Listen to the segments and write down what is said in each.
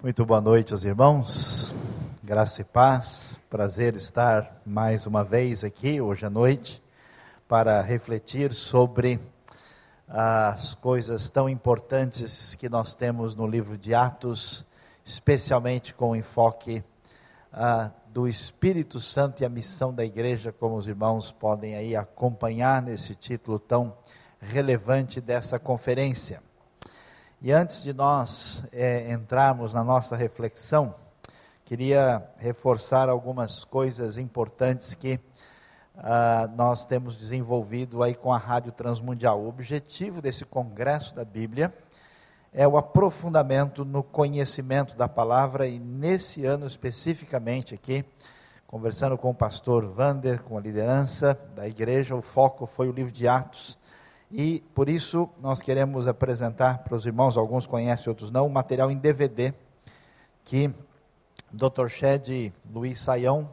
Muito boa noite aos irmãos, graça e paz, prazer estar mais uma vez aqui hoje à noite para refletir sobre as coisas tão importantes que nós temos no livro de Atos, especialmente com o enfoque uh, do Espírito Santo e a missão da igreja, como os irmãos podem aí acompanhar nesse título tão relevante dessa conferência. E antes de nós é, entrarmos na nossa reflexão, queria reforçar algumas coisas importantes que uh, nós temos desenvolvido aí com a Rádio Transmundial. O objetivo desse Congresso da Bíblia é o aprofundamento no conhecimento da palavra e nesse ano especificamente aqui, conversando com o pastor Vander, com a liderança da igreja, o foco foi o livro de Atos e por isso nós queremos apresentar para os irmãos, alguns conhecem, outros não, um material em DVD que Dr. Shed e Luiz Saião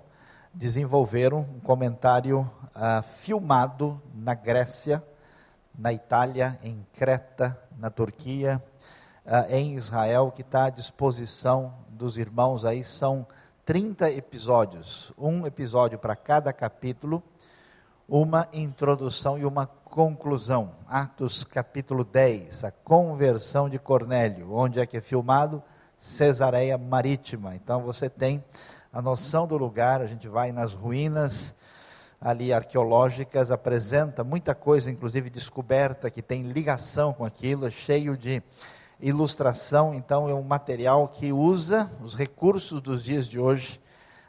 desenvolveram um comentário uh, filmado na Grécia, na Itália, em Creta, na Turquia, uh, em Israel, que está à disposição dos irmãos aí. São 30 episódios, um episódio para cada capítulo, uma introdução e uma conclusão. Atos capítulo 10, a conversão de Cornélio, onde é que é filmado? Cesareia Marítima. Então você tem a noção do lugar, a gente vai nas ruínas ali arqueológicas, apresenta muita coisa, inclusive descoberta, que tem ligação com aquilo, é cheio de ilustração, então é um material que usa os recursos dos dias de hoje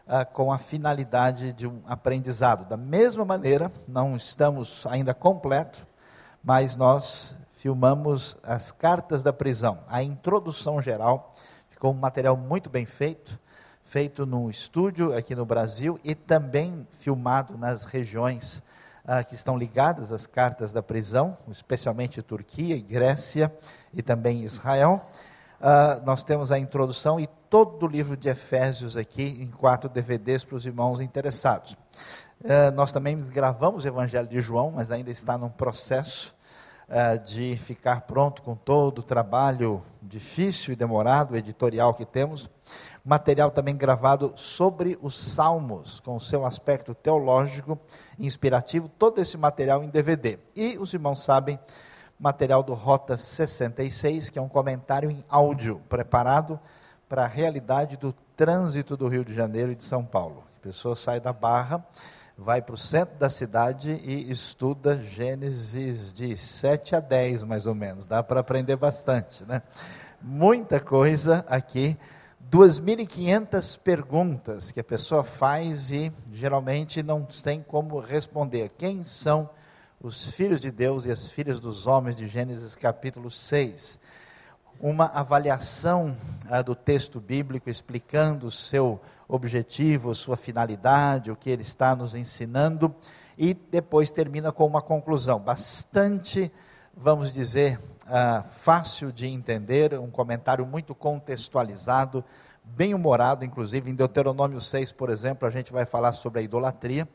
ah, com a finalidade de um aprendizado. Da mesma maneira, não estamos ainda completo, mas nós filmamos as cartas da prisão. A introdução geral ficou um material muito bem feito, feito num estúdio aqui no Brasil e também filmado nas regiões ah, que estão ligadas às cartas da prisão, especialmente Turquia e Grécia e também Israel. Uh, nós temos a introdução e todo o livro de Efésios aqui em quatro DVDs para os irmãos interessados. Uh, nós também gravamos o Evangelho de João, mas ainda está num processo uh, de ficar pronto com todo o trabalho difícil e demorado editorial que temos. Material também gravado sobre os Salmos, com seu aspecto teológico, inspirativo, todo esse material em DVD. E os irmãos sabem material do Rota 66, que é um comentário em áudio preparado para a realidade do trânsito do Rio de Janeiro e de São Paulo. A pessoa sai da Barra, vai para o centro da cidade e estuda Gênesis de 7 a 10, mais ou menos. Dá para aprender bastante, né? Muita coisa aqui. 2.500 perguntas que a pessoa faz e geralmente não tem como responder. Quem são os filhos de Deus e as filhas dos homens de Gênesis capítulo 6. Uma avaliação ah, do texto bíblico explicando o seu objetivo, sua finalidade, o que ele está nos ensinando, e depois termina com uma conclusão. Bastante, vamos dizer, ah, fácil de entender, um comentário muito contextualizado, bem humorado, inclusive em Deuteronômio 6, por exemplo, a gente vai falar sobre a idolatria.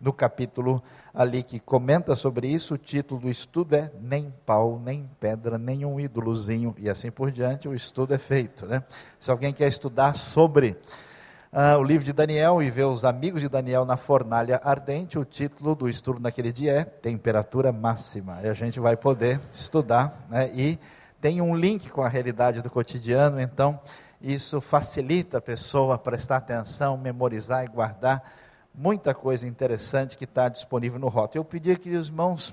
No capítulo ali que comenta sobre isso, o título do estudo é Nem pau, nem pedra, nenhum ídolozinho, e assim por diante, o estudo é feito. Né? Se alguém quer estudar sobre uh, o livro de Daniel e ver os amigos de Daniel na fornalha ardente, o título do estudo naquele dia é Temperatura Máxima. E a gente vai poder estudar, né? e tem um link com a realidade do cotidiano, então isso facilita a pessoa a prestar atenção, memorizar e guardar muita coisa interessante que está disponível no Rota. Eu pedi que os irmãos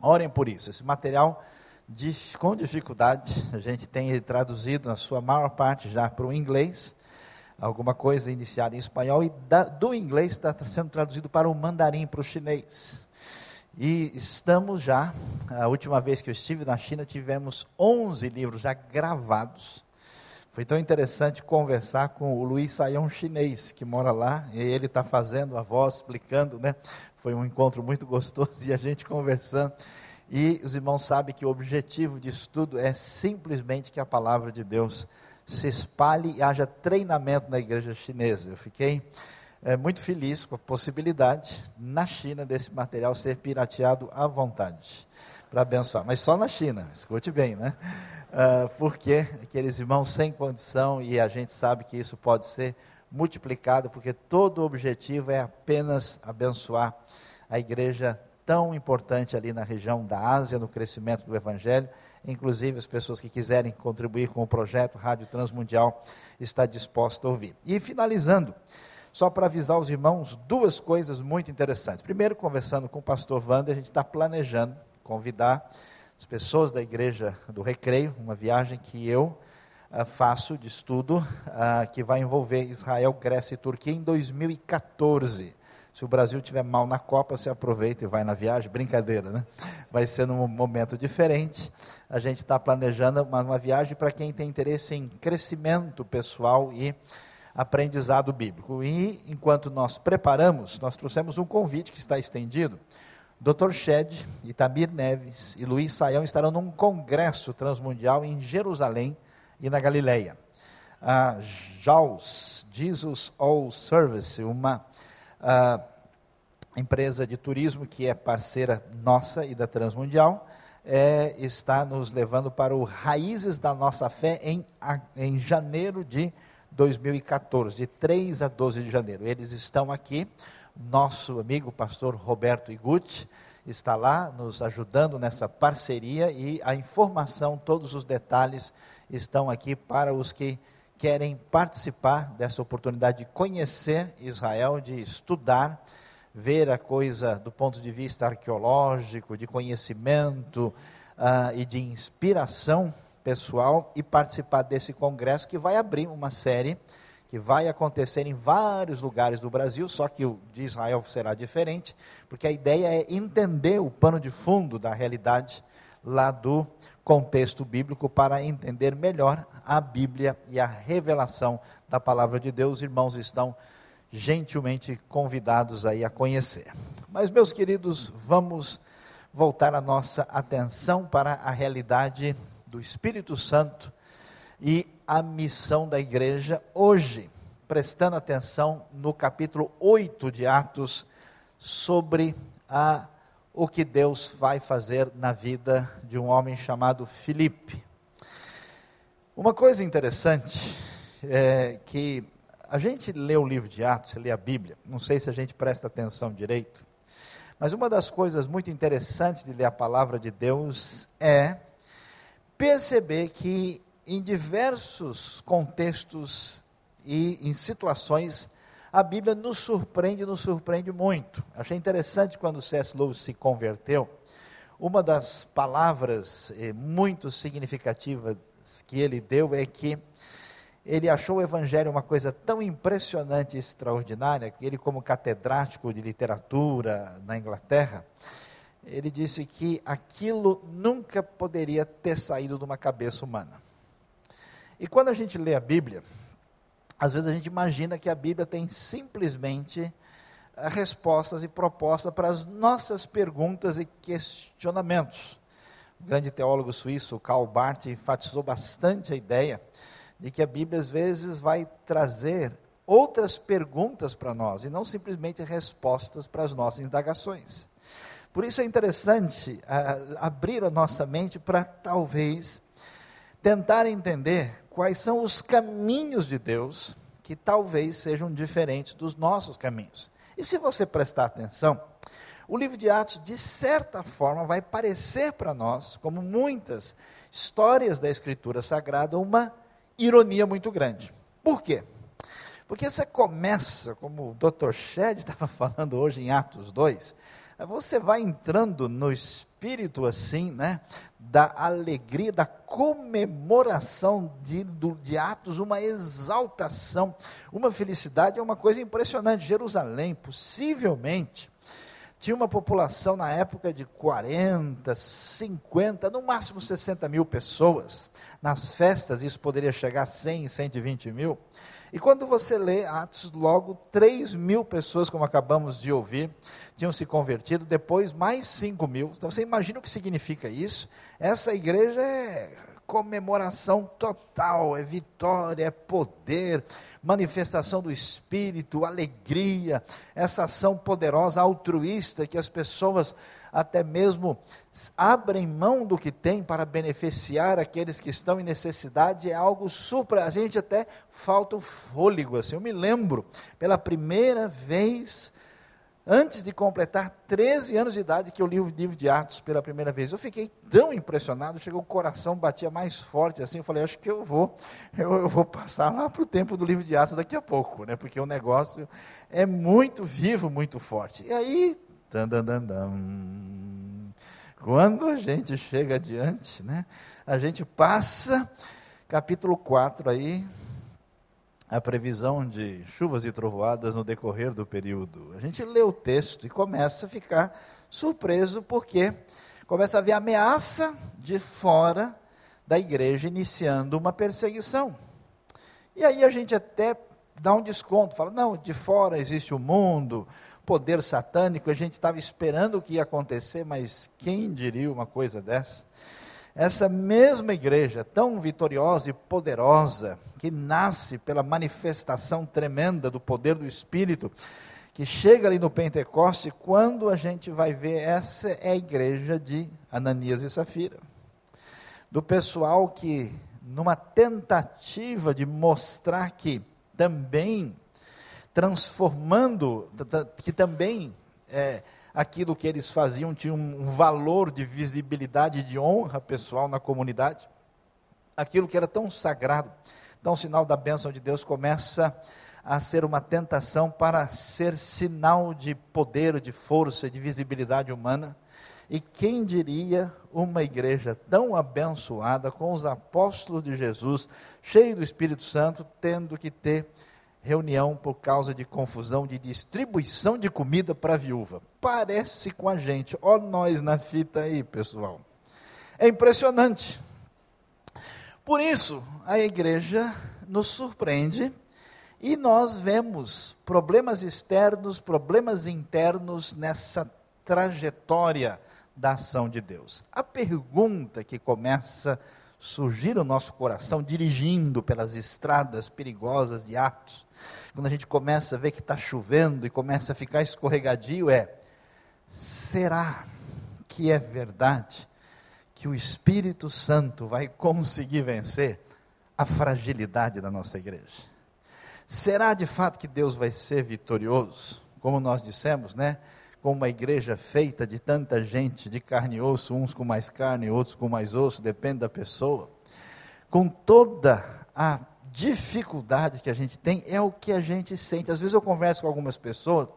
orem por isso. Esse material, com dificuldade, a gente tem traduzido, na sua maior parte, já para o inglês, alguma coisa iniciada em espanhol, e da, do inglês está sendo traduzido para o mandarim, para o chinês. E estamos já, a última vez que eu estive na China, tivemos 11 livros já gravados foi tão interessante conversar com o Luiz Saião chinês, que mora lá, e ele está fazendo a voz, explicando, né? Foi um encontro muito gostoso e a gente conversando. E os irmãos sabem que o objetivo disso tudo é simplesmente que a palavra de Deus se espalhe e haja treinamento na igreja chinesa. Eu fiquei é, muito feliz com a possibilidade, na China, desse material ser pirateado à vontade, para abençoar. Mas só na China, escute bem, né? Uh, porque aqueles irmãos sem condição, e a gente sabe que isso pode ser multiplicado, porque todo o objetivo é apenas abençoar a igreja tão importante ali na região da Ásia, no crescimento do Evangelho. Inclusive, as pessoas que quiserem contribuir com o projeto Rádio Transmundial está disposta a ouvir. E finalizando, só para avisar os irmãos duas coisas muito interessantes. Primeiro, conversando com o pastor Wander, a gente está planejando convidar as pessoas da igreja do Recreio, uma viagem que eu uh, faço de estudo, uh, que vai envolver Israel, Grécia e Turquia em 2014. Se o Brasil tiver mal na Copa, você aproveita e vai na viagem. Brincadeira, né? Vai ser num momento diferente. A gente está planejando uma, uma viagem para quem tem interesse em crescimento pessoal e aprendizado bíblico. E enquanto nós preparamos, nós trouxemos um convite que está estendido. Dr. Shed, Itamir Neves e Luiz Saião estarão num congresso transmundial em Jerusalém e na Galileia. A JAWS, Jesus All Service, uma uh, empresa de turismo que é parceira nossa e da Transmundial, é, está nos levando para o Raízes da Nossa Fé em, em janeiro de 2014, de 3 a 12 de janeiro. Eles estão aqui, nosso amigo pastor Roberto Iguchi está lá nos ajudando nessa parceria e a informação, todos os detalhes estão aqui para os que querem participar dessa oportunidade de conhecer Israel, de estudar, ver a coisa do ponto de vista arqueológico, de conhecimento uh, e de inspiração pessoal e participar desse congresso que vai abrir uma série que vai acontecer em vários lugares do Brasil, só que o de Israel será diferente, porque a ideia é entender o pano de fundo da realidade lá do contexto bíblico para entender melhor a Bíblia e a revelação da palavra de Deus. Os irmãos estão gentilmente convidados aí a conhecer. Mas meus queridos, vamos voltar a nossa atenção para a realidade do Espírito Santo e a missão da igreja hoje, prestando atenção no capítulo 8 de Atos sobre a, o que Deus vai fazer na vida de um homem chamado Filipe. Uma coisa interessante é que a gente lê o livro de Atos, lê a Bíblia, não sei se a gente presta atenção direito, mas uma das coisas muito interessantes de ler a palavra de Deus é perceber que em diversos contextos e em situações, a Bíblia nos surpreende, nos surpreende muito. Achei interessante quando C.S. Lewis se converteu, uma das palavras eh, muito significativas que ele deu é que ele achou o Evangelho uma coisa tão impressionante e extraordinária que ele, como catedrático de literatura na Inglaterra, ele disse que aquilo nunca poderia ter saído de uma cabeça humana. E quando a gente lê a Bíblia, às vezes a gente imagina que a Bíblia tem simplesmente eh, respostas e propostas para as nossas perguntas e questionamentos. O grande teólogo suíço Karl Barth enfatizou bastante a ideia de que a Bíblia às vezes vai trazer outras perguntas para nós e não simplesmente respostas para as nossas indagações. Por isso é interessante abrir a nossa mente para talvez tentar entender quais são os caminhos de Deus que talvez sejam diferentes dos nossos caminhos. E se você prestar atenção, o livro de Atos, de certa forma, vai parecer para nós, como muitas histórias da Escritura Sagrada, uma ironia muito grande. Por quê? Porque você começa, como o Dr. Shed estava falando hoje em Atos 2, você vai entrando no espírito assim, né, da alegria, da comemoração de, do, de Atos, uma exaltação, uma felicidade, é uma coisa impressionante. Jerusalém, possivelmente, tinha uma população na época de 40, 50, no máximo 60 mil pessoas. Nas festas, isso poderia chegar a 100, 120 mil. E quando você lê Atos, logo 3 mil pessoas, como acabamos de ouvir, tinham se convertido, depois mais 5 mil. Então você imagina o que significa isso? Essa igreja é comemoração total, é vitória, é poder, manifestação do Espírito, alegria, essa ação poderosa, altruísta, que as pessoas até mesmo abrem mão do que têm para beneficiar aqueles que estão em necessidade, é algo supra. A gente até falta o fôlego. Assim. Eu me lembro, pela primeira vez, antes de completar 13 anos de idade, que eu li o livro de Atos pela primeira vez. Eu fiquei tão impressionado, chegou o coração, batia mais forte assim. Eu falei, acho que eu vou, eu, eu vou passar lá para o tempo do livro de Atos daqui a pouco, né? porque o negócio é muito vivo, muito forte. E aí quando a gente chega adiante, né, a gente passa, capítulo 4 aí, a previsão de chuvas e trovoadas no decorrer do período. A gente lê o texto e começa a ficar surpreso, porque começa a haver ameaça de fora da igreja, iniciando uma perseguição. E aí a gente até dá um desconto, fala, não, de fora existe o mundo, poder satânico, a gente estava esperando o que ia acontecer, mas quem diria uma coisa dessa? Essa mesma igreja, tão vitoriosa e poderosa, que nasce pela manifestação tremenda do poder do Espírito, que chega ali no Pentecoste, quando a gente vai ver, essa é a igreja de Ananias e Safira. Do pessoal que, numa tentativa de mostrar que também transformando, que também é, aquilo que eles faziam tinha um valor de visibilidade, de honra pessoal na comunidade. Aquilo que era tão sagrado, então o sinal da bênção de Deus começa a ser uma tentação para ser sinal de poder, de força, de visibilidade humana. E quem diria uma igreja tão abençoada, com os apóstolos de Jesus, cheio do Espírito Santo, tendo que ter reunião por causa de confusão de distribuição de comida para a viúva. Parece com a gente. Ó nós na fita aí, pessoal. É impressionante. Por isso, a igreja nos surpreende e nós vemos problemas externos, problemas internos nessa trajetória da ação de Deus. A pergunta que começa a surgir no nosso coração, dirigindo pelas estradas perigosas de Atos, quando a gente começa a ver que está chovendo e começa a ficar escorregadio, é: será que é verdade que o Espírito Santo vai conseguir vencer a fragilidade da nossa igreja? Será de fato que Deus vai ser vitorioso? Como nós dissemos, né? com uma igreja feita de tanta gente, de carne e osso, uns com mais carne, outros com mais osso, depende da pessoa, com toda a dificuldade que a gente tem, é o que a gente sente. Às vezes eu converso com algumas pessoas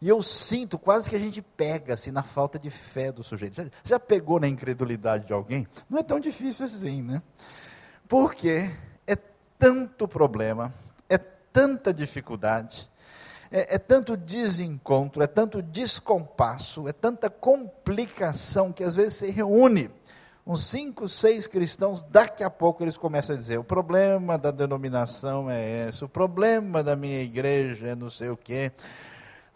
e eu sinto quase que a gente pega assim na falta de fé do sujeito. Já, já pegou na incredulidade de alguém? Não é tão difícil assim, né? Porque é tanto problema, é tanta dificuldade, é, é tanto desencontro, é tanto descompasso, é tanta complicação que às vezes se reúne uns cinco, seis cristãos, daqui a pouco eles começam a dizer: o problema da denominação é esse, o problema da minha igreja é não sei o quê,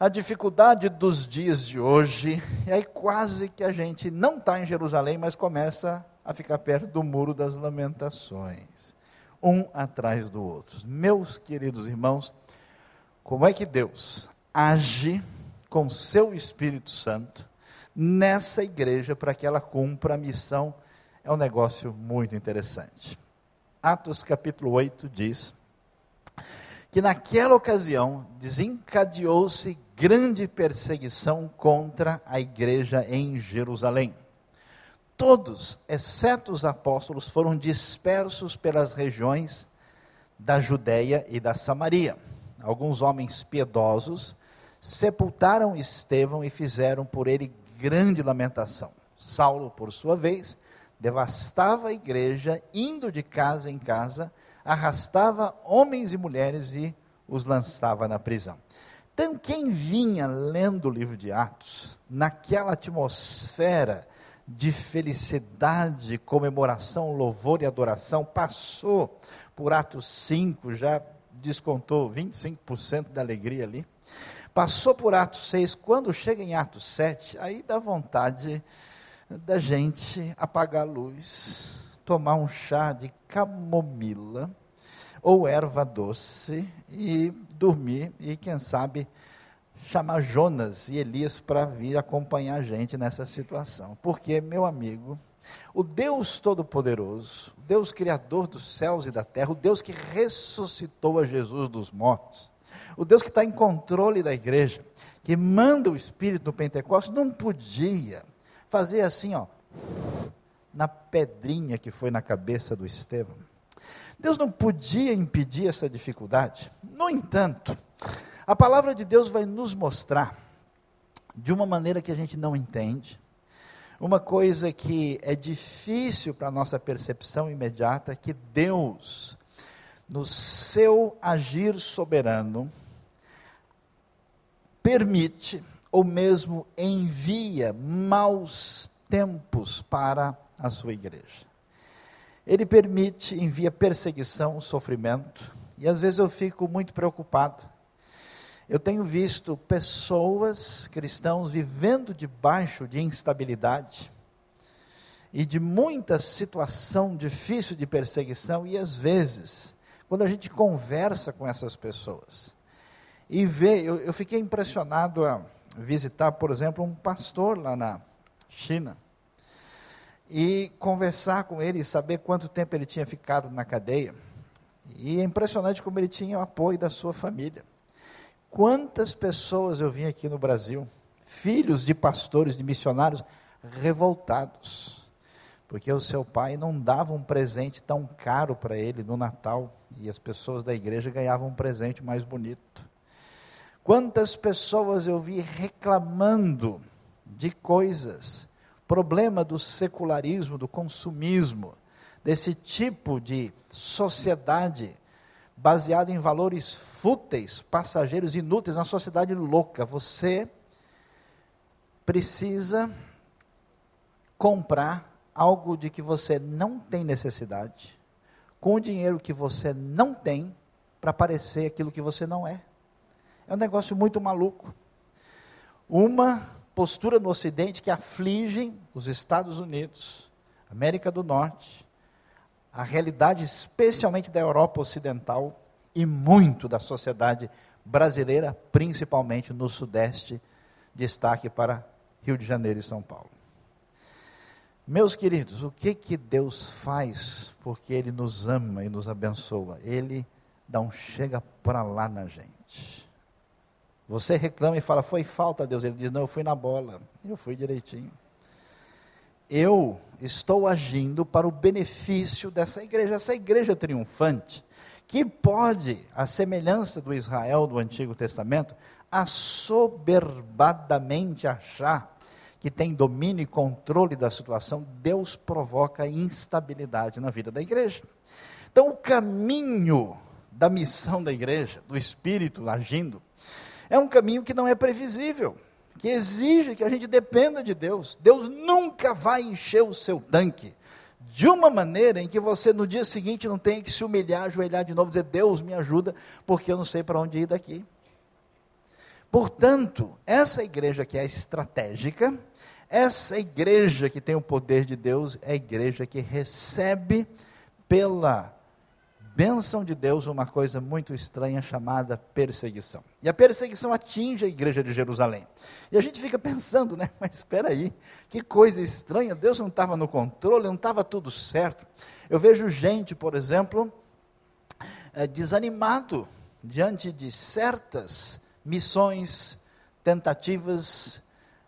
a dificuldade dos dias de hoje, e aí quase que a gente não está em Jerusalém, mas começa a ficar perto do muro das lamentações, um atrás do outro. Meus queridos irmãos, como é que Deus age com seu Espírito Santo nessa igreja para que ela cumpra a missão? É um negócio muito interessante. Atos capítulo 8 diz que naquela ocasião desencadeou-se grande perseguição contra a igreja em Jerusalém. Todos, exceto os apóstolos, foram dispersos pelas regiões da Judéia e da Samaria alguns homens piedosos, sepultaram Estevão e fizeram por ele grande lamentação. Saulo, por sua vez, devastava a igreja, indo de casa em casa, arrastava homens e mulheres e os lançava na prisão. Então, quem vinha lendo o livro de Atos, naquela atmosfera de felicidade, comemoração, louvor e adoração, passou por Atos 5, já descontou 25% da alegria ali. Passou por Atos 6, quando chega em Atos 7, aí dá vontade da gente apagar a luz, tomar um chá de camomila ou erva doce e dormir e, quem sabe, chamar Jonas e Elias para vir acompanhar a gente nessa situação. Porque, meu amigo, o Deus Todo-Poderoso, o Deus Criador dos céus e da terra, o Deus que ressuscitou a Jesus dos mortos, o Deus que está em controle da igreja, que manda o Espírito no Pentecostes, não podia fazer assim, ó, na pedrinha que foi na cabeça do Estevão. Deus não podia impedir essa dificuldade. No entanto, a palavra de Deus vai nos mostrar, de uma maneira que a gente não entende, uma coisa que é difícil para a nossa percepção imediata, que Deus, no seu agir soberano, permite ou mesmo envia maus tempos para a sua igreja. Ele permite, envia perseguição, sofrimento, e às vezes eu fico muito preocupado. Eu tenho visto pessoas, cristãos, vivendo debaixo de instabilidade e de muita situação difícil de perseguição, e às vezes, quando a gente conversa com essas pessoas e vê, eu, eu fiquei impressionado a visitar, por exemplo, um pastor lá na China e conversar com ele, saber quanto tempo ele tinha ficado na cadeia. E é impressionante como ele tinha o apoio da sua família. Quantas pessoas eu vi aqui no Brasil, filhos de pastores, de missionários, revoltados, porque o seu pai não dava um presente tão caro para ele no Natal, e as pessoas da igreja ganhavam um presente mais bonito. Quantas pessoas eu vi reclamando de coisas problema do secularismo, do consumismo, desse tipo de sociedade baseada em valores fúteis, passageiros, inúteis, uma sociedade louca. Você precisa comprar algo de que você não tem necessidade, com o dinheiro que você não tem, para parecer aquilo que você não é. É um negócio muito maluco. Uma postura no Ocidente que afligem os Estados Unidos, América do Norte, a realidade especialmente da Europa Ocidental e muito da sociedade brasileira, principalmente no Sudeste, destaque para Rio de Janeiro e São Paulo. Meus queridos, o que que Deus faz porque Ele nos ama e nos abençoa? Ele dá um chega para lá na gente. Você reclama e fala, foi falta, Deus. Ele diz, não, eu fui na bola. Eu fui direitinho. Eu estou agindo para o benefício dessa igreja, essa igreja triunfante, que pode, à semelhança do Israel do Antigo Testamento, assoberbadamente achar que tem domínio e controle da situação, Deus provoca instabilidade na vida da igreja. Então, o caminho da missão da igreja, do Espírito agindo, é um caminho que não é previsível, que exige que a gente dependa de Deus. Deus nunca vai encher o seu tanque de uma maneira em que você no dia seguinte não tenha que se humilhar, ajoelhar de novo, dizer: Deus me ajuda, porque eu não sei para onde ir daqui. Portanto, essa igreja que é estratégica, essa igreja que tem o poder de Deus, é a igreja que recebe pela bênção de Deus uma coisa muito estranha chamada perseguição. E a perseguição atinge a igreja de Jerusalém. E a gente fica pensando, né? Mas espera aí, que coisa estranha, Deus não estava no controle, não estava tudo certo. Eu vejo gente, por exemplo, é, desanimado diante de certas missões, tentativas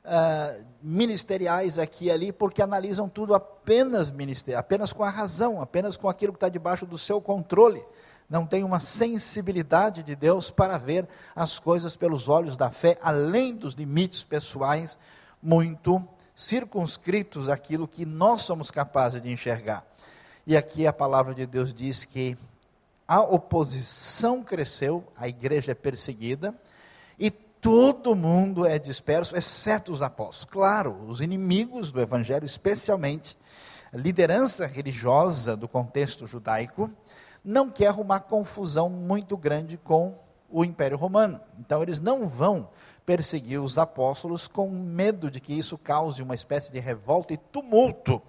uh, ministeriais aqui e ali, porque analisam tudo apenas ministério, apenas com a razão, apenas com aquilo que está debaixo do seu controle. Não tem uma sensibilidade de Deus para ver as coisas pelos olhos da fé, além dos limites pessoais, muito circunscritos àquilo que nós somos capazes de enxergar. E aqui a palavra de Deus diz que a oposição cresceu, a igreja é perseguida, todo mundo é disperso, exceto os apóstolos. Claro, os inimigos do evangelho, especialmente a liderança religiosa do contexto judaico, não quer arrumar confusão muito grande com o Império Romano. Então eles não vão perseguir os apóstolos com medo de que isso cause uma espécie de revolta e tumulto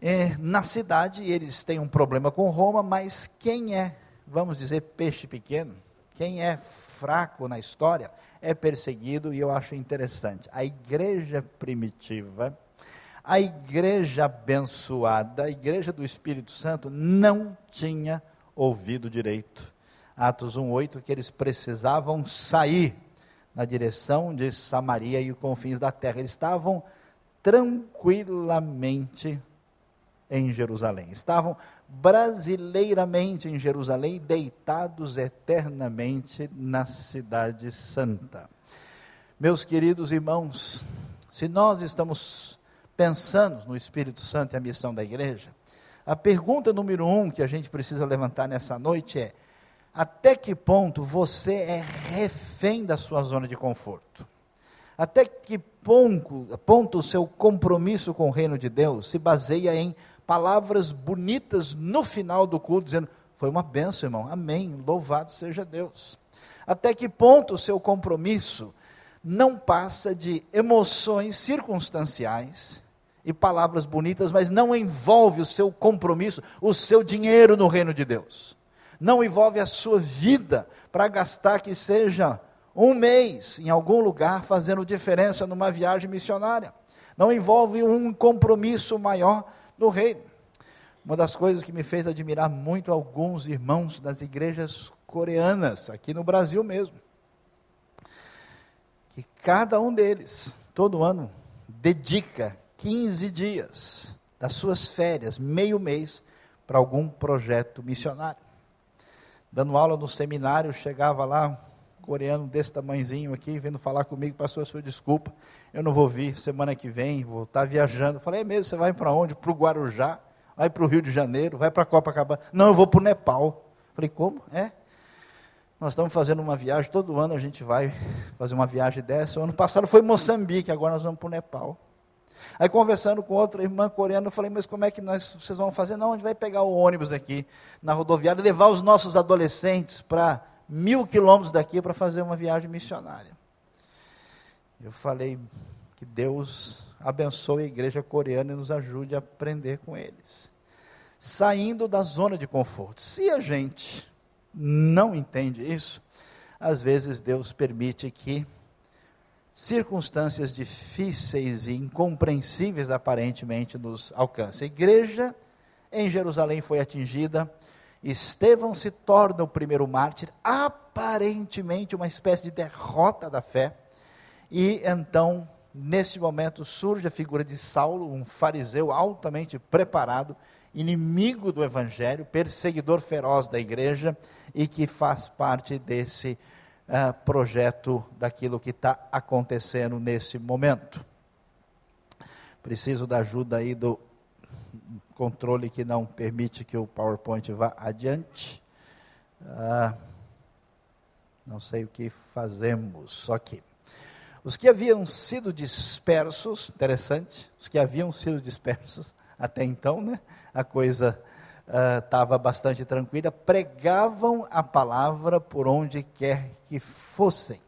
é, na cidade, eles têm um problema com Roma, mas quem é, vamos dizer, peixe pequeno, quem é fraco na história, é perseguido, e eu acho interessante. A igreja primitiva, a igreja abençoada, a igreja do Espírito Santo, não tinha ouvido direito. Atos 1,8, que eles precisavam sair na direção de Samaria e os confins da terra. Eles estavam tranquilamente em Jerusalém. Estavam brasileiramente em Jerusalém, deitados eternamente na Cidade Santa. Meus queridos irmãos, se nós estamos pensando no Espírito Santo e a missão da igreja, a pergunta número um que a gente precisa levantar nessa noite é: até que ponto você é refém da sua zona de conforto? Até que ponto, ponto o seu compromisso com o reino de Deus se baseia em palavras bonitas no final do culto, dizendo: Foi uma benção, irmão, amém, louvado seja Deus. Até que ponto o seu compromisso não passa de emoções circunstanciais e palavras bonitas, mas não envolve o seu compromisso, o seu dinheiro no reino de Deus. Não envolve a sua vida para gastar que seja um mês em algum lugar fazendo diferença numa viagem missionária. Não envolve um compromisso maior no reino. Uma das coisas que me fez admirar muito alguns irmãos das igrejas coreanas, aqui no Brasil mesmo, que cada um deles, todo ano, dedica 15 dias das suas férias, meio mês, para algum projeto missionário. Dando aula no seminário, chegava lá, um coreano desse tamanhozinho aqui, vindo falar comigo, passou a sua desculpa, eu não vou vir semana que vem, vou estar viajando. Falei, é mesmo, você vai para onde? Para o Guarujá, vai para o Rio de Janeiro, vai para Copacabana. Não, eu vou para o Nepal. Falei, como? É? Nós estamos fazendo uma viagem, todo ano a gente vai fazer uma viagem dessa. O ano passado foi Moçambique, agora nós vamos para o Nepal. Aí conversando com outra irmã coreana, eu falei, mas como é que nós, vocês vão fazer? Não, a gente vai pegar o ônibus aqui na rodoviária levar os nossos adolescentes para mil quilômetros daqui para fazer uma viagem missionária. Eu falei que Deus abençoe a igreja coreana e nos ajude a aprender com eles. Saindo da zona de conforto. Se a gente não entende isso, às vezes Deus permite que circunstâncias difíceis e incompreensíveis aparentemente nos alcancem. A igreja em Jerusalém foi atingida, Estevão se torna o primeiro mártir, aparentemente uma espécie de derrota da fé, e então, nesse momento, surge a figura de Saulo, um fariseu altamente preparado, inimigo do evangelho, perseguidor feroz da igreja e que faz parte desse uh, projeto daquilo que está acontecendo nesse momento. Preciso da ajuda aí do controle que não permite que o PowerPoint vá adiante. Uh, não sei o que fazemos, só que os que haviam sido dispersos, interessante, os que haviam sido dispersos até então, né? A coisa estava uh, bastante tranquila, pregavam a palavra por onde quer que fossem.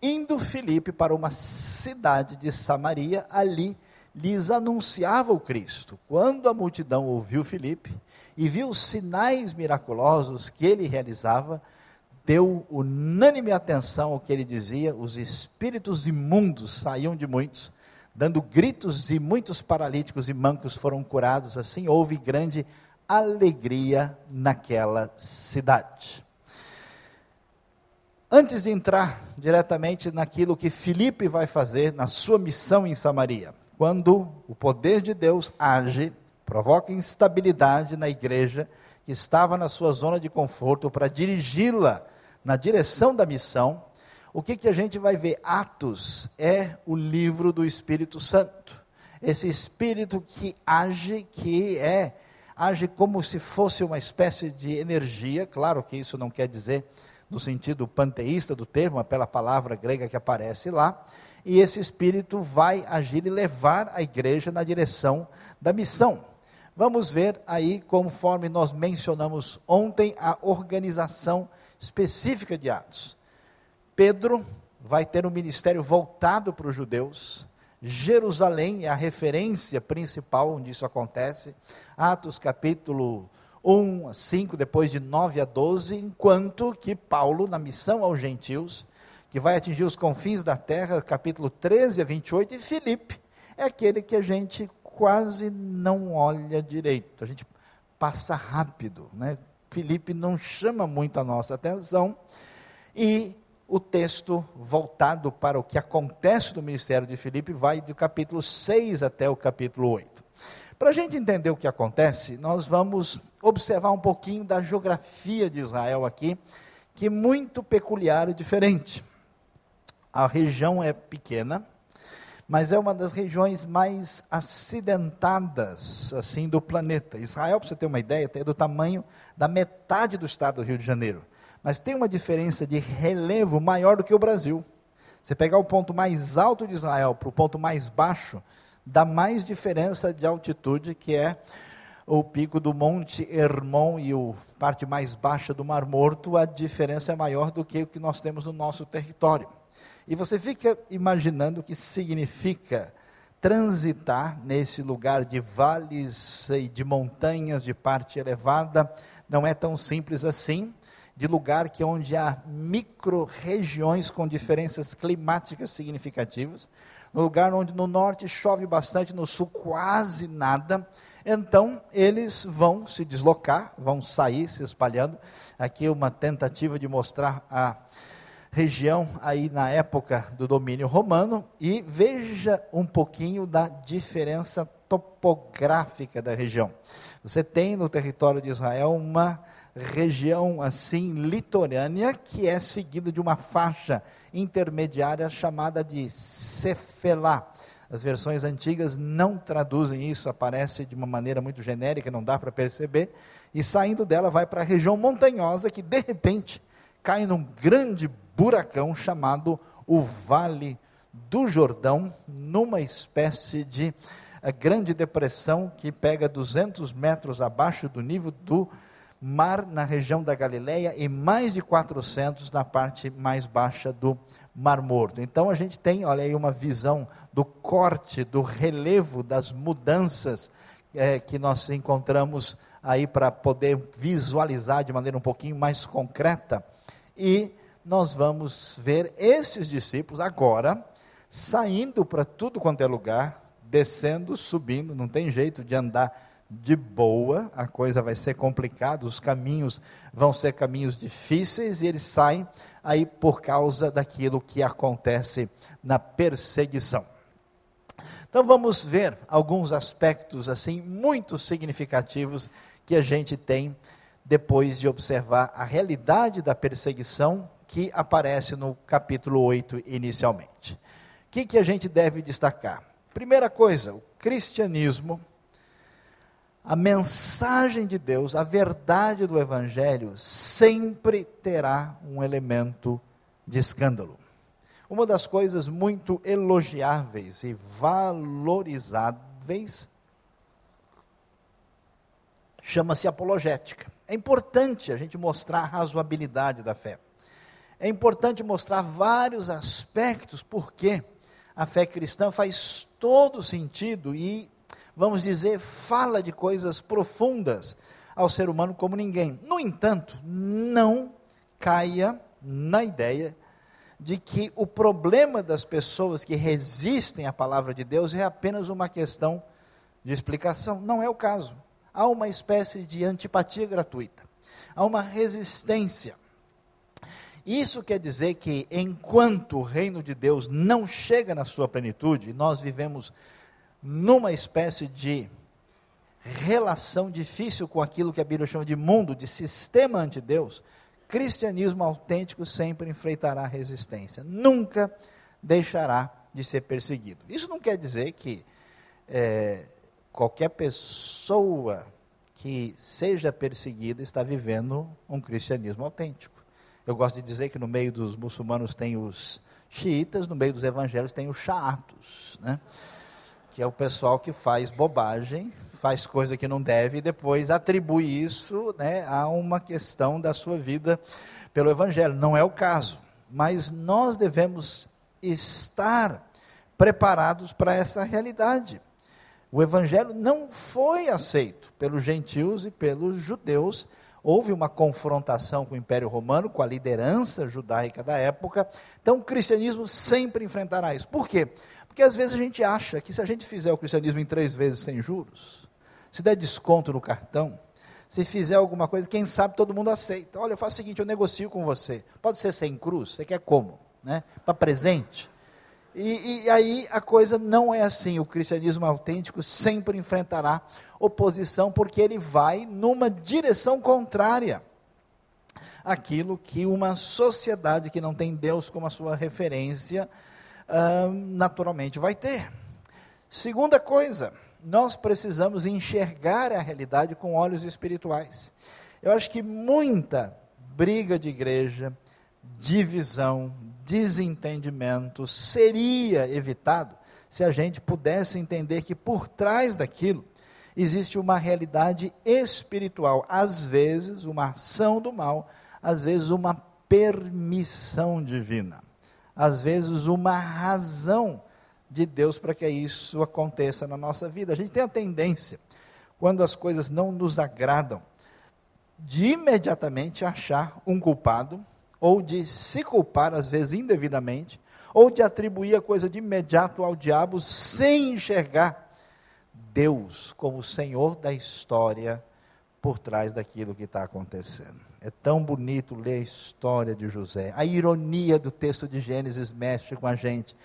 Indo Filipe para uma cidade de Samaria, ali lhes anunciava o Cristo. Quando a multidão ouviu Filipe e viu os sinais miraculosos que ele realizava, deu unânime atenção ao que ele dizia, os espíritos imundos saíam de muitos, dando gritos, e muitos paralíticos e mancos foram curados. Assim houve grande alegria naquela cidade. Antes de entrar diretamente naquilo que Filipe vai fazer na sua missão em Samaria, quando o poder de Deus age, provoca instabilidade na igreja que estava na sua zona de conforto para dirigi-la na direção da missão, o que, que a gente vai ver? Atos é o livro do Espírito Santo. Esse Espírito que age, que é age como se fosse uma espécie de energia, claro que isso não quer dizer no sentido panteísta do termo, pela palavra grega que aparece lá, e esse espírito vai agir e levar a igreja na direção da missão. Vamos ver aí, conforme nós mencionamos ontem, a organização específica de Atos. Pedro vai ter um ministério voltado para os judeus, Jerusalém é a referência principal onde isso acontece. Atos capítulo 1 a 5, depois de 9 a 12, enquanto que Paulo, na missão aos gentios, que vai atingir os confins da terra, capítulo 13 a 28, e Filipe é aquele que a gente quase não olha direito, a gente passa rápido, né? Filipe não chama muito a nossa atenção, e o texto voltado para o que acontece no ministério de Filipe vai do capítulo 6 até o capítulo 8. Para a gente entender o que acontece, nós vamos observar um pouquinho da geografia de Israel aqui, que é muito peculiar e diferente. A região é pequena, mas é uma das regiões mais acidentadas assim do planeta. Israel, para você ter uma ideia, é do tamanho da metade do estado do Rio de Janeiro, mas tem uma diferença de relevo maior do que o Brasil. Você pegar o ponto mais alto de Israel para o ponto mais baixo, dá mais diferença de altitude, que é o pico do Monte Hermon e a parte mais baixa do Mar Morto, a diferença é maior do que o que nós temos no nosso território. E você fica imaginando o que significa transitar nesse lugar de vales e de montanhas de parte elevada, não é tão simples assim, de lugar que onde há micro-regiões com diferenças climáticas significativas, no lugar onde no norte chove bastante, no sul quase nada. Então, eles vão se deslocar, vão sair se espalhando. Aqui uma tentativa de mostrar a região aí na época do domínio romano e veja um pouquinho da diferença topográfica da região. Você tem no território de Israel uma região assim litorânea que é seguida de uma faixa intermediária chamada de Cefelá. As versões antigas não traduzem isso, aparece de uma maneira muito genérica, não dá para perceber. E saindo dela vai para a região montanhosa que de repente cai num grande buracão chamado o Vale do Jordão, numa espécie de eh, grande depressão que pega 200 metros abaixo do nível do mar na região da Galileia e mais de 400 na parte mais baixa do Mar Morto. Então a gente tem, olha aí, uma visão do corte, do relevo, das mudanças é, que nós encontramos aí para poder visualizar de maneira um pouquinho mais concreta. E nós vamos ver esses discípulos agora saindo para tudo quanto é lugar, descendo, subindo, não tem jeito de andar de boa, a coisa vai ser complicada, os caminhos vão ser caminhos difíceis e eles saem aí por causa daquilo que acontece na perseguição. Então vamos ver alguns aspectos assim muito significativos que a gente tem depois de observar a realidade da perseguição que aparece no capítulo 8 inicialmente. O que, que a gente deve destacar? Primeira coisa, o cristianismo a mensagem de Deus, a verdade do Evangelho, sempre terá um elemento de escândalo. Uma das coisas muito elogiáveis e valorizáveis chama-se apologética. É importante a gente mostrar a razoabilidade da fé. É importante mostrar vários aspectos porque a fé cristã faz todo sentido e vamos dizer, fala de coisas profundas ao ser humano como ninguém. No entanto, não caia na ideia de que o problema das pessoas que resistem à palavra de Deus é apenas uma questão de explicação. Não é o caso. Há uma espécie de antipatia gratuita, há uma resistência. Isso quer dizer que enquanto o reino de Deus não chega na sua plenitude, nós vivemos numa espécie de relação difícil com aquilo que a Bíblia chama de mundo, de sistema ante Deus, cristianismo autêntico sempre enfrentará resistência, nunca deixará de ser perseguido. Isso não quer dizer que é, qualquer pessoa que seja perseguida está vivendo um cristianismo autêntico. Eu gosto de dizer que no meio dos muçulmanos tem os xiitas, no meio dos evangelhos tem os chaatos, né? que é o pessoal que faz bobagem, faz coisa que não deve e depois atribui isso né, a uma questão da sua vida pelo Evangelho. Não é o caso, mas nós devemos estar preparados para essa realidade. O evangelho não foi aceito pelos gentios e pelos judeus. Houve uma confrontação com o Império Romano, com a liderança judaica da época. Então, o cristianismo sempre enfrentará isso. Por quê? Porque às vezes a gente acha que se a gente fizer o cristianismo em três vezes sem juros, se der desconto no cartão, se fizer alguma coisa, quem sabe todo mundo aceita. Olha, eu faço o seguinte, eu negocio com você. Pode ser sem cruz? Você quer como? Né? Para presente? E, e, aí a coisa não é assim. O cristianismo autêntico sempre enfrentará oposição, porque ele vai numa direção contrária àquilo que uma sociedade que não tem Deus como a sua referência, uh, naturalmente vai ter. Segunda coisa, nós precisamos enxergar a realidade com olhos espirituais. Eu acho que muita briga de igreja, divisão, desentendimento seria evitado se a gente pudesse entender que por trás daquilo existe uma realidade espiritual, às vezes uma ação do mal, às vezes uma permissão divina, às vezes uma razão de Deus para que isso aconteça na nossa vida. A gente tem a tendência, quando as coisas não nos agradam, de imediatamente achar um culpado, ou de se culpar, às vezes indevidamente, ou de atribuir a coisa de imediato ao diabo, sem enxergar Deus como o Senhor da história por trás daquilo que está acontecendo. É tão bonito ler a história de José. A ironia do texto de Gênesis mexe com a gente.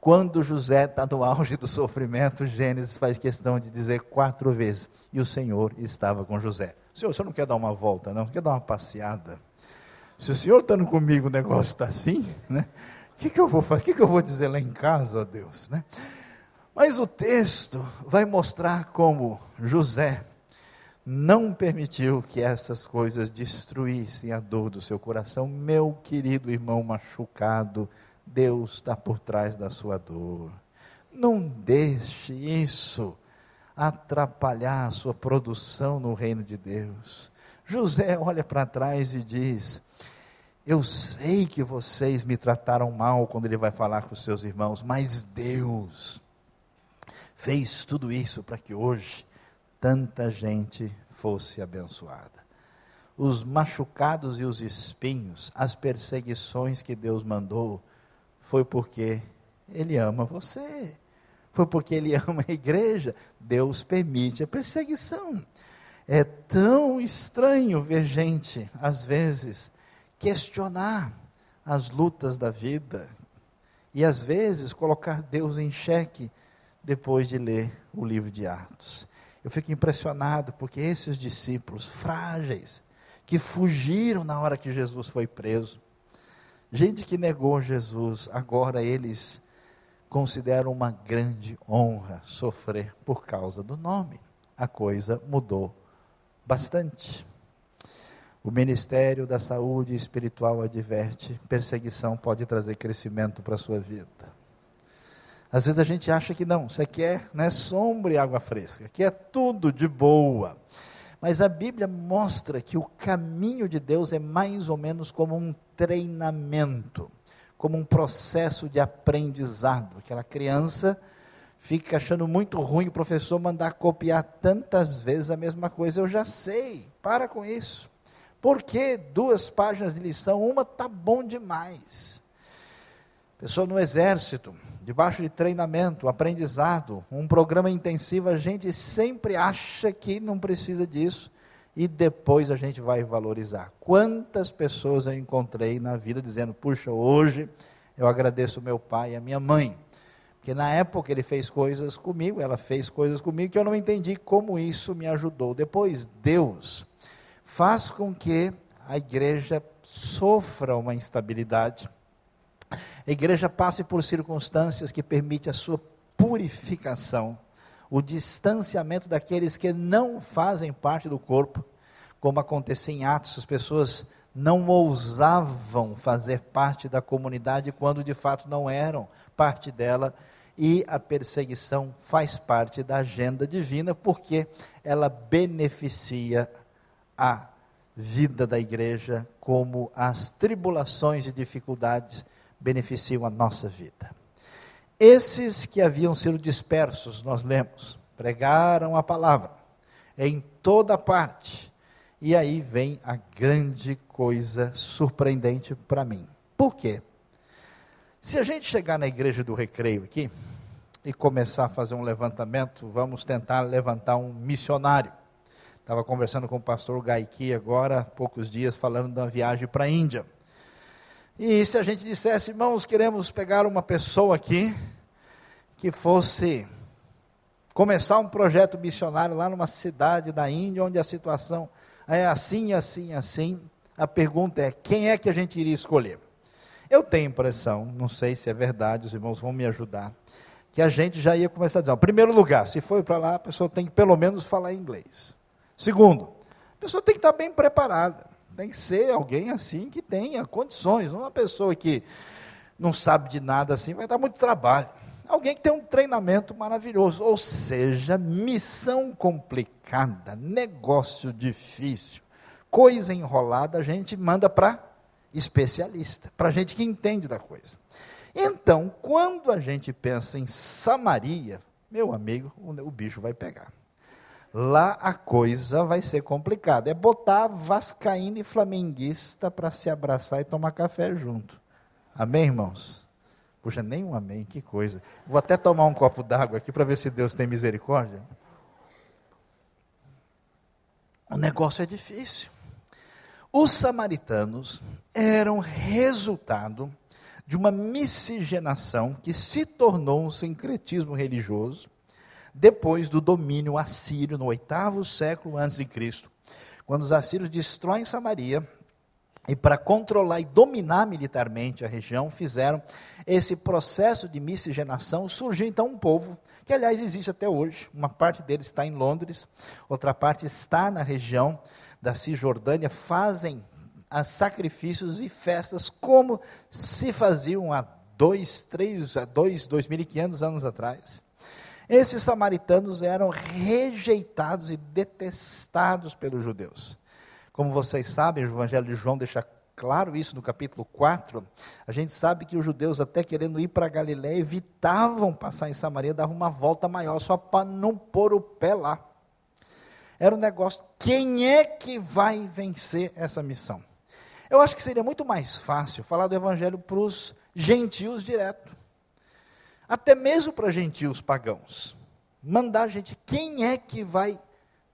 Quando José está no auge do sofrimento, Gênesis faz questão de dizer quatro vezes: e o Senhor estava com José. Senhor, você não quer dar uma volta, não? Quer dar uma passeada? Se o Senhor estando comigo, o negócio está assim, né? O que, que eu vou fazer? O que, que eu vou dizer lá em casa, ó Deus, né? Mas o texto vai mostrar como José não permitiu que essas coisas destruíssem a dor do seu coração. Meu querido irmão machucado, Deus está por trás da sua dor. Não deixe isso atrapalhar a sua produção no reino de Deus. José olha para trás e diz: Eu sei que vocês me trataram mal quando ele vai falar com os seus irmãos, mas Deus fez tudo isso para que hoje tanta gente fosse abençoada. Os machucados e os espinhos, as perseguições que Deus mandou, foi porque Ele ama você. Foi porque Ele ama a igreja. Deus permite a perseguição. É tão estranho ver gente, às vezes, questionar as lutas da vida e, às vezes, colocar Deus em xeque depois de ler o livro de Atos. Eu fico impressionado porque esses discípulos frágeis, que fugiram na hora que Jesus foi preso, Gente que negou Jesus, agora eles consideram uma grande honra sofrer por causa do nome. A coisa mudou bastante. O Ministério da Saúde Espiritual adverte: perseguição pode trazer crescimento para a sua vida. Às vezes a gente acha que não, isso aqui é né, sombra e água fresca, aqui é tudo de boa. Mas a Bíblia mostra que o caminho de Deus é mais ou menos como um treinamento, como um processo de aprendizado. Aquela criança fica achando muito ruim o professor mandar copiar tantas vezes a mesma coisa. Eu já sei, para com isso. Por que duas páginas de lição? Uma tá bom demais. Pessoa no exército, debaixo de treinamento, aprendizado, um programa intensivo, a gente sempre acha que não precisa disso e depois a gente vai valorizar. Quantas pessoas eu encontrei na vida dizendo: puxa, hoje eu agradeço meu pai e a minha mãe. Porque na época ele fez coisas comigo, ela fez coisas comigo que eu não entendi como isso me ajudou. Depois, Deus faz com que a igreja sofra uma instabilidade. A igreja passe por circunstâncias que permitem a sua purificação, o distanciamento daqueles que não fazem parte do corpo, como acontecia em Atos, as pessoas não ousavam fazer parte da comunidade quando de fato não eram parte dela, e a perseguição faz parte da agenda divina, porque ela beneficia a vida da igreja, como as tribulações e dificuldades beneficiam a nossa vida. Esses que haviam sido dispersos, nós lemos, pregaram a palavra em toda parte. E aí vem a grande coisa surpreendente para mim. Por quê? Se a gente chegar na igreja do recreio aqui e começar a fazer um levantamento, vamos tentar levantar um missionário. Estava conversando com o pastor Gaiki agora, há poucos dias, falando uma viagem para a Índia. E se a gente dissesse, irmãos, queremos pegar uma pessoa aqui que fosse começar um projeto missionário lá numa cidade da Índia, onde a situação é assim, assim, assim, a pergunta é: quem é que a gente iria escolher? Eu tenho impressão, não sei se é verdade, os irmãos vão me ajudar, que a gente já ia começar a dizer: em primeiro lugar, se for para lá, a pessoa tem que pelo menos falar inglês. Segundo, a pessoa tem que estar bem preparada. Tem que ser alguém assim que tenha condições. Uma pessoa que não sabe de nada assim vai dar muito trabalho. Alguém que tem um treinamento maravilhoso. Ou seja, missão complicada, negócio difícil, coisa enrolada, a gente manda para especialista, para gente que entende da coisa. Então, quando a gente pensa em Samaria, meu amigo, o bicho vai pegar lá a coisa vai ser complicada. É botar vascaíno e flamenguista para se abraçar e tomar café junto. Amém, irmãos? Puxa, nem um amém, que coisa. Vou até tomar um copo d'água aqui para ver se Deus tem misericórdia. O negócio é difícil. Os samaritanos eram resultado de uma miscigenação que se tornou um sincretismo religioso depois do domínio assírio no oitavo século antes de Cristo, quando os assírios destroem Samaria e para controlar e dominar militarmente a região, fizeram esse processo de miscigenação, surgiu então um povo que aliás existe até hoje, uma parte deles está em Londres, outra parte está na região da Cisjordânia, fazem sacrifícios e festas como se faziam há dois, três, há dois, dois mil e quinhentos anos atrás. Esses samaritanos eram rejeitados e detestados pelos judeus. Como vocês sabem, o Evangelho de João deixa claro isso no capítulo 4. A gente sabe que os judeus, até querendo ir para Galiléia, evitavam passar em Samaria, davam uma volta maior, só para não pôr o pé lá. Era um negócio, quem é que vai vencer essa missão? Eu acho que seria muito mais fácil falar do Evangelho para os gentios direto até mesmo para gentios pagãos. Mandar gente, quem é que vai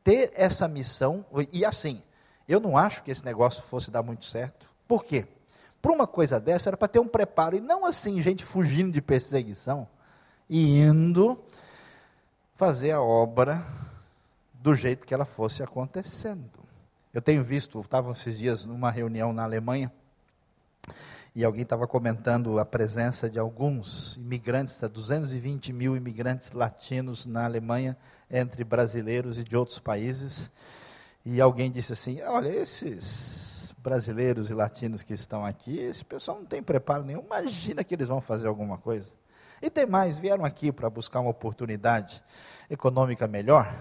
ter essa missão? E assim, eu não acho que esse negócio fosse dar muito certo. Por quê? Para uma coisa dessa era para ter um preparo, e não assim, gente fugindo de perseguição e indo fazer a obra do jeito que ela fosse acontecendo. Eu tenho visto, estava esses dias numa reunião na Alemanha, e alguém estava comentando a presença de alguns imigrantes, 220 mil imigrantes latinos na Alemanha, entre brasileiros e de outros países. E alguém disse assim: Olha, esses brasileiros e latinos que estão aqui, esse pessoal não tem preparo nenhum, imagina que eles vão fazer alguma coisa. E tem mais, vieram aqui para buscar uma oportunidade econômica melhor.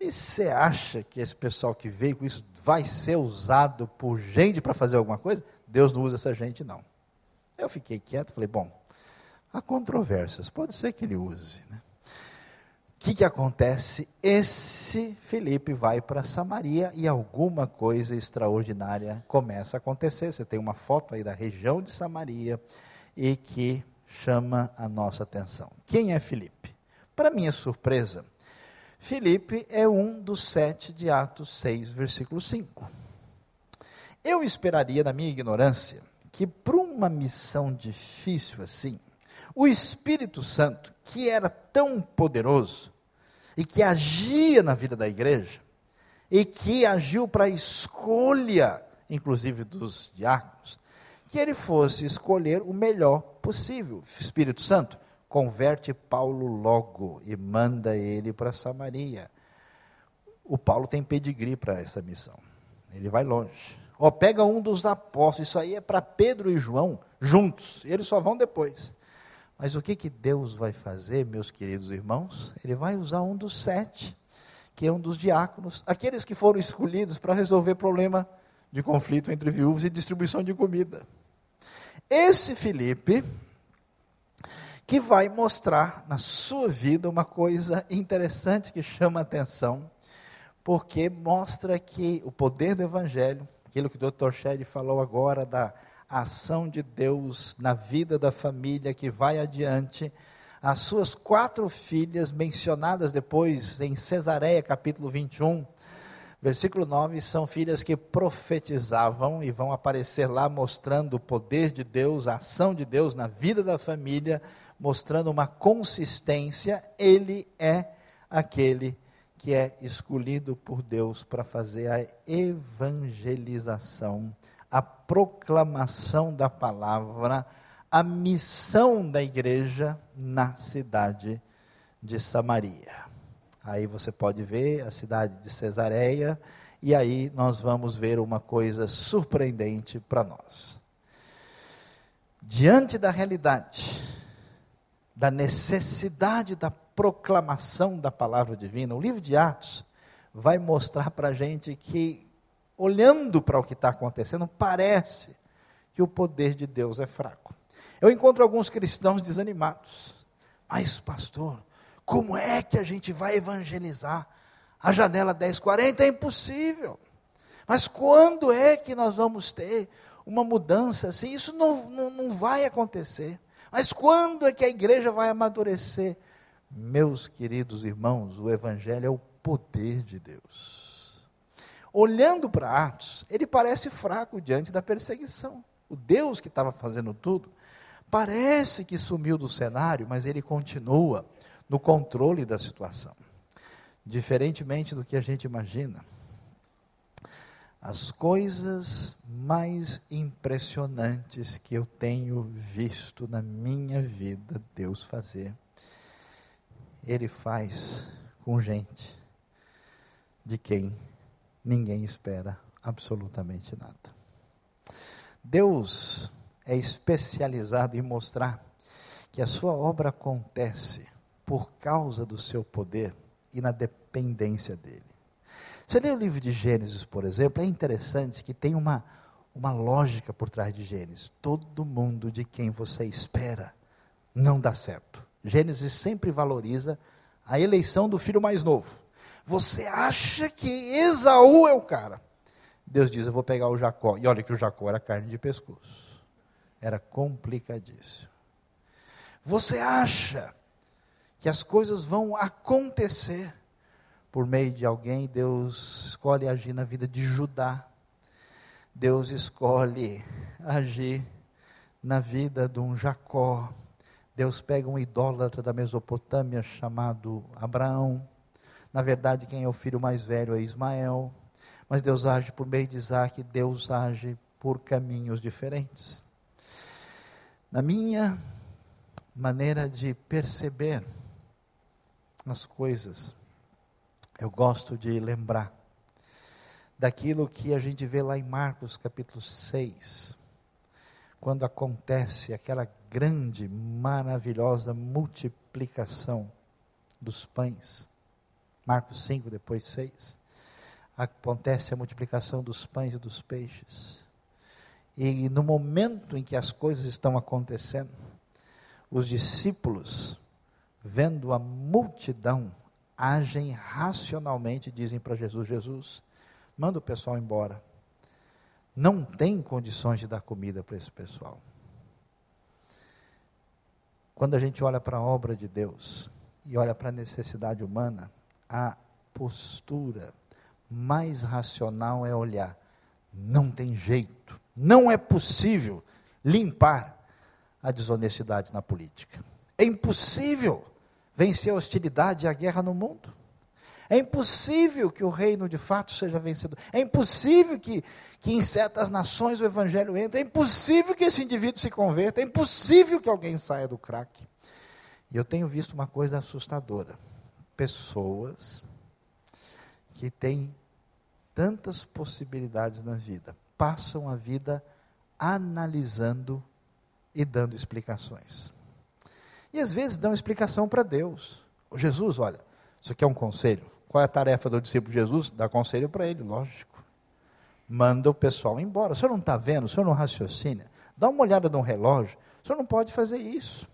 E você acha que esse pessoal que veio com isso vai ser usado por gente para fazer alguma coisa? Deus não usa essa gente, não. Eu fiquei quieto, falei, bom, há controvérsias, pode ser que ele use. Né? O que, que acontece? Esse Felipe vai para Samaria e alguma coisa extraordinária começa a acontecer. Você tem uma foto aí da região de Samaria e que chama a nossa atenção. Quem é Felipe? Para minha surpresa, Felipe é um dos sete de Atos 6, versículo 5. Eu esperaria, na minha ignorância, que para uma missão difícil assim, o Espírito Santo, que era tão poderoso e que agia na vida da igreja, e que agiu para a escolha, inclusive dos diáconos, que ele fosse escolher o melhor possível. Espírito Santo, converte Paulo logo e manda ele para Samaria. O Paulo tem pedigree para essa missão. Ele vai longe. Ó, pega um dos apóstolos, isso aí é para Pedro e João juntos, eles só vão depois. Mas o que, que Deus vai fazer, meus queridos irmãos? Ele vai usar um dos sete, que é um dos diáconos, aqueles que foram escolhidos para resolver problema de conflito entre viúvos e distribuição de comida. Esse Felipe, que vai mostrar na sua vida uma coisa interessante que chama a atenção, porque mostra que o poder do Evangelho, aquilo que o Dr. Shed falou agora da ação de Deus na vida da família que vai adiante, as suas quatro filhas, mencionadas depois em Cesareia, capítulo 21, versículo 9, são filhas que profetizavam e vão aparecer lá mostrando o poder de Deus, a ação de Deus na vida da família, mostrando uma consistência. Ele é aquele que é escolhido por Deus para fazer a evangelização, a proclamação da palavra, a missão da igreja na cidade de Samaria. Aí você pode ver a cidade de Cesareia, e aí nós vamos ver uma coisa surpreendente para nós. Diante da realidade, da necessidade da proclamação da palavra divina. O livro de Atos vai mostrar para a gente que, olhando para o que está acontecendo, parece que o poder de Deus é fraco. Eu encontro alguns cristãos desanimados. Mas, pastor, como é que a gente vai evangelizar? A janela 1040 é impossível. Mas quando é que nós vamos ter uma mudança assim? Isso não, não, não vai acontecer. Mas quando é que a igreja vai amadurecer? Meus queridos irmãos, o Evangelho é o poder de Deus. Olhando para Atos, ele parece fraco diante da perseguição. O Deus que estava fazendo tudo, parece que sumiu do cenário, mas ele continua no controle da situação. Diferentemente do que a gente imagina, as coisas mais impressionantes que eu tenho visto na minha vida Deus fazer ele faz com gente de quem ninguém espera absolutamente nada. Deus é especializado em mostrar que a sua obra acontece por causa do seu poder e na dependência dele. Você lê o livro de Gênesis, por exemplo, é interessante que tem uma, uma lógica por trás de Gênesis. Todo mundo de quem você espera não dá certo. Gênesis sempre valoriza a eleição do filho mais novo. Você acha que Esaú é o cara? Deus diz: Eu vou pegar o Jacó. E olha que o Jacó era carne de pescoço. Era complicadíssimo. Você acha que as coisas vão acontecer por meio de alguém? Deus escolhe agir na vida de Judá. Deus escolhe agir na vida de um Jacó. Deus pega um idólatra da Mesopotâmia chamado Abraão. Na verdade, quem é o filho mais velho é Ismael. Mas Deus age por meio de Isaac, Deus age por caminhos diferentes. Na minha maneira de perceber as coisas, eu gosto de lembrar daquilo que a gente vê lá em Marcos capítulo 6, quando acontece aquela grande, maravilhosa multiplicação dos pães. Marcos 5, depois 6. Acontece a multiplicação dos pães e dos peixes. E no momento em que as coisas estão acontecendo, os discípulos, vendo a multidão, agem racionalmente, dizem para Jesus: Jesus, manda o pessoal embora não tem condições de dar comida para esse pessoal. Quando a gente olha para a obra de Deus e olha para a necessidade humana, a postura mais racional é olhar. Não tem jeito, não é possível limpar a desonestidade na política. É impossível vencer a hostilidade e a guerra no mundo. É impossível que o reino de fato seja vencedor. É impossível que, que em certas nações o evangelho entre. É impossível que esse indivíduo se converta. É impossível que alguém saia do crack. E eu tenho visto uma coisa assustadora: pessoas que têm tantas possibilidades na vida, passam a vida analisando e dando explicações. E às vezes dão explicação para Deus. Jesus, olha, isso aqui é um conselho. Qual é a tarefa do discípulo de Jesus? Dar conselho para ele, lógico. Manda o pessoal embora. O senhor não está vendo? O senhor não raciocina? Dá uma olhada no relógio. O senhor não pode fazer isso.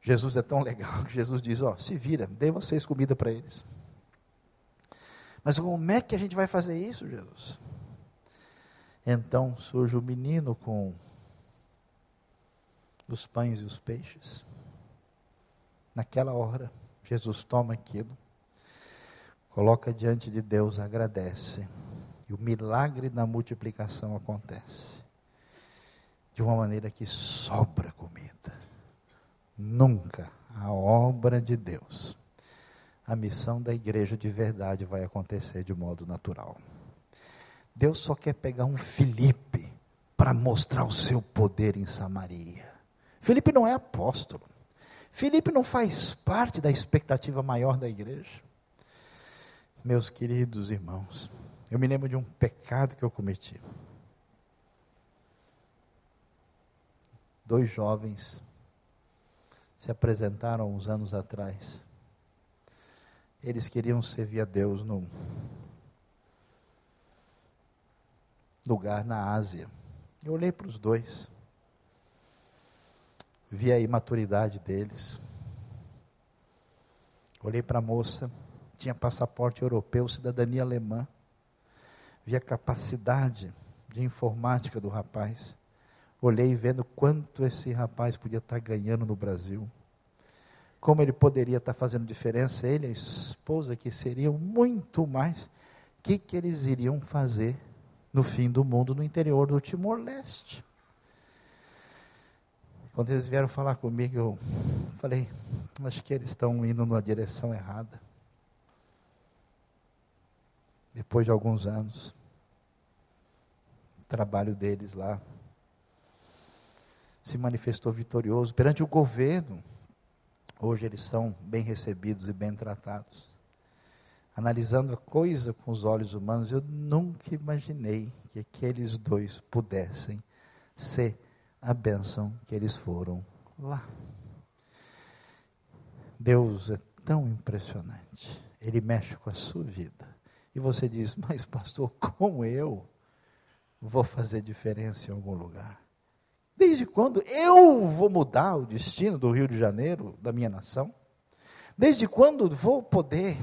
Jesus é tão legal que Jesus diz: Ó, se vira, dê vocês comida para eles. Mas como é que a gente vai fazer isso, Jesus? Então surge o menino com os pães e os peixes. Naquela hora, Jesus toma aquilo, coloca diante de Deus, agradece, e o milagre da multiplicação acontece. De uma maneira que sobra comida. Nunca a obra de Deus, a missão da igreja de verdade vai acontecer de modo natural. Deus só quer pegar um Felipe para mostrar o seu poder em Samaria. Felipe não é apóstolo. Felipe não faz parte da expectativa maior da igreja. Meus queridos irmãos, eu me lembro de um pecado que eu cometi. Dois jovens se apresentaram uns anos atrás. Eles queriam servir a Deus num lugar na Ásia. Eu olhei para os dois vi a imaturidade deles. Olhei para a moça, tinha passaporte europeu, cidadania alemã. Vi a capacidade de informática do rapaz. Olhei vendo quanto esse rapaz podia estar ganhando no Brasil. Como ele poderia estar fazendo diferença, ele e a esposa, que seriam muito mais. O que, que eles iriam fazer no fim do mundo, no interior do Timor-Leste? Quando eles vieram falar comigo, eu falei, acho que eles estão indo na direção errada. Depois de alguns anos, o trabalho deles lá se manifestou vitorioso perante o governo. Hoje eles são bem recebidos e bem tratados. Analisando a coisa com os olhos humanos, eu nunca imaginei que aqueles dois pudessem ser a bênção que eles foram lá. Deus é tão impressionante. Ele mexe com a sua vida. E você diz, mas pastor, como eu vou fazer diferença em algum lugar? Desde quando eu vou mudar o destino do Rio de Janeiro, da minha nação? Desde quando vou poder?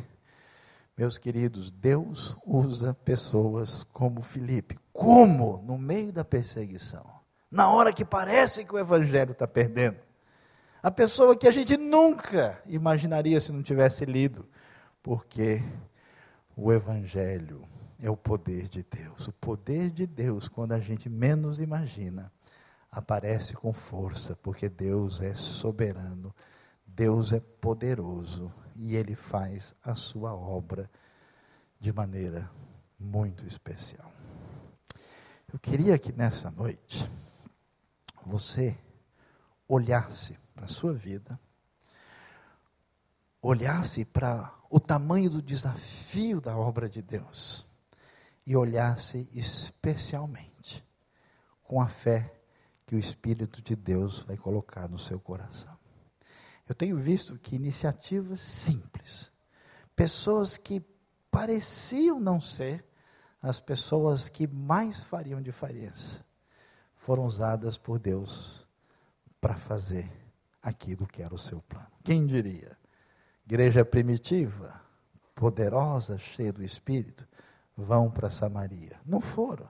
Meus queridos, Deus usa pessoas como Felipe. Como? No meio da perseguição na hora que parece que o Evangelho está perdendo. A pessoa que a gente nunca imaginaria se não tivesse lido, porque o Evangelho é o poder de Deus. O poder de Deus, quando a gente menos imagina, aparece com força, porque Deus é soberano, Deus é poderoso e Ele faz a sua obra de maneira muito especial. Eu queria que nessa noite você olhasse para a sua vida, olhasse para o tamanho do desafio da obra de Deus e olhasse especialmente com a fé que o Espírito de Deus vai colocar no seu coração. Eu tenho visto que iniciativas simples, pessoas que pareciam não ser as pessoas que mais fariam diferença, foram usadas por Deus para fazer aquilo que era o seu plano. Quem diria? Igreja primitiva, poderosa, cheia do Espírito, vão para Samaria. Não foram.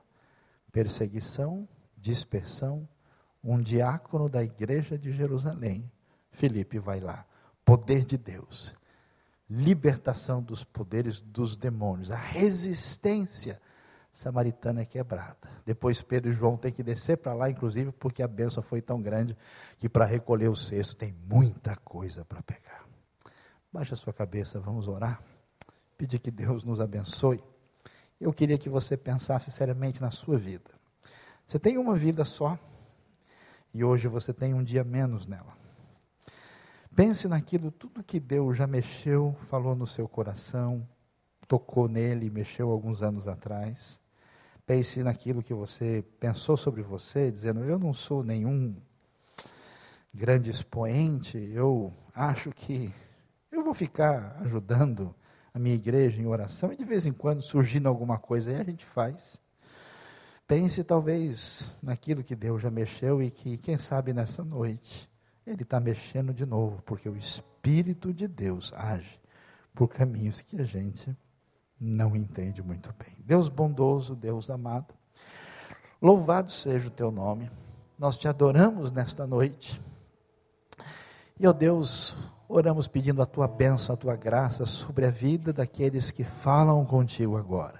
Perseguição, dispersão, um diácono da igreja de Jerusalém, Felipe vai lá. Poder de Deus, libertação dos poderes dos demônios, a resistência samaritana é quebrada. Depois Pedro e João têm que descer para lá, inclusive porque a bênção foi tão grande que para recolher o cesto tem muita coisa para pegar. Baixa sua cabeça, vamos orar. Pedir que Deus nos abençoe. Eu queria que você pensasse seriamente na sua vida. Você tem uma vida só e hoje você tem um dia menos nela. Pense naquilo, tudo que Deus já mexeu, falou no seu coração, tocou nele mexeu alguns anos atrás. Pense naquilo que você pensou sobre você, dizendo: Eu não sou nenhum grande expoente, eu acho que vou ficar ajudando a minha igreja em oração e de vez em quando surgindo alguma coisa aí a gente faz. Pense talvez naquilo que Deus já mexeu e que, quem sabe nessa noite, Ele está mexendo de novo, porque o Espírito de Deus age por caminhos que a gente não entende muito bem. Deus bondoso, Deus amado, louvado seja o teu nome, nós te adoramos nesta noite. E, ó Deus, oramos pedindo a tua bênção, a tua graça sobre a vida daqueles que falam contigo agora.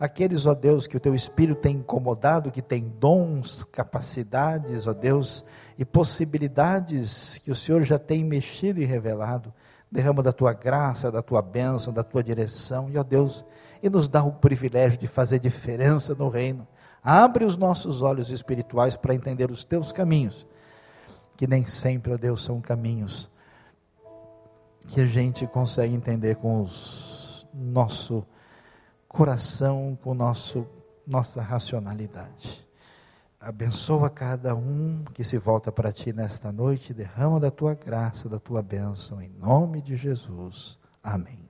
Aqueles, ó Deus, que o teu Espírito tem incomodado, que tem dons, capacidades, ó Deus, e possibilidades que o Senhor já tem mexido e revelado. Derrama da tua graça, da tua bênção, da tua direção, e ó Deus, e nos dá o privilégio de fazer diferença no reino. Abre os nossos olhos espirituais para entender os teus caminhos, que nem sempre, ó Deus, são caminhos que a gente consegue entender com o nosso coração, com nosso nossa racionalidade. Abençoa cada um que se volta para ti nesta noite, derrama da tua graça, da tua bênção, em nome de Jesus. Amém.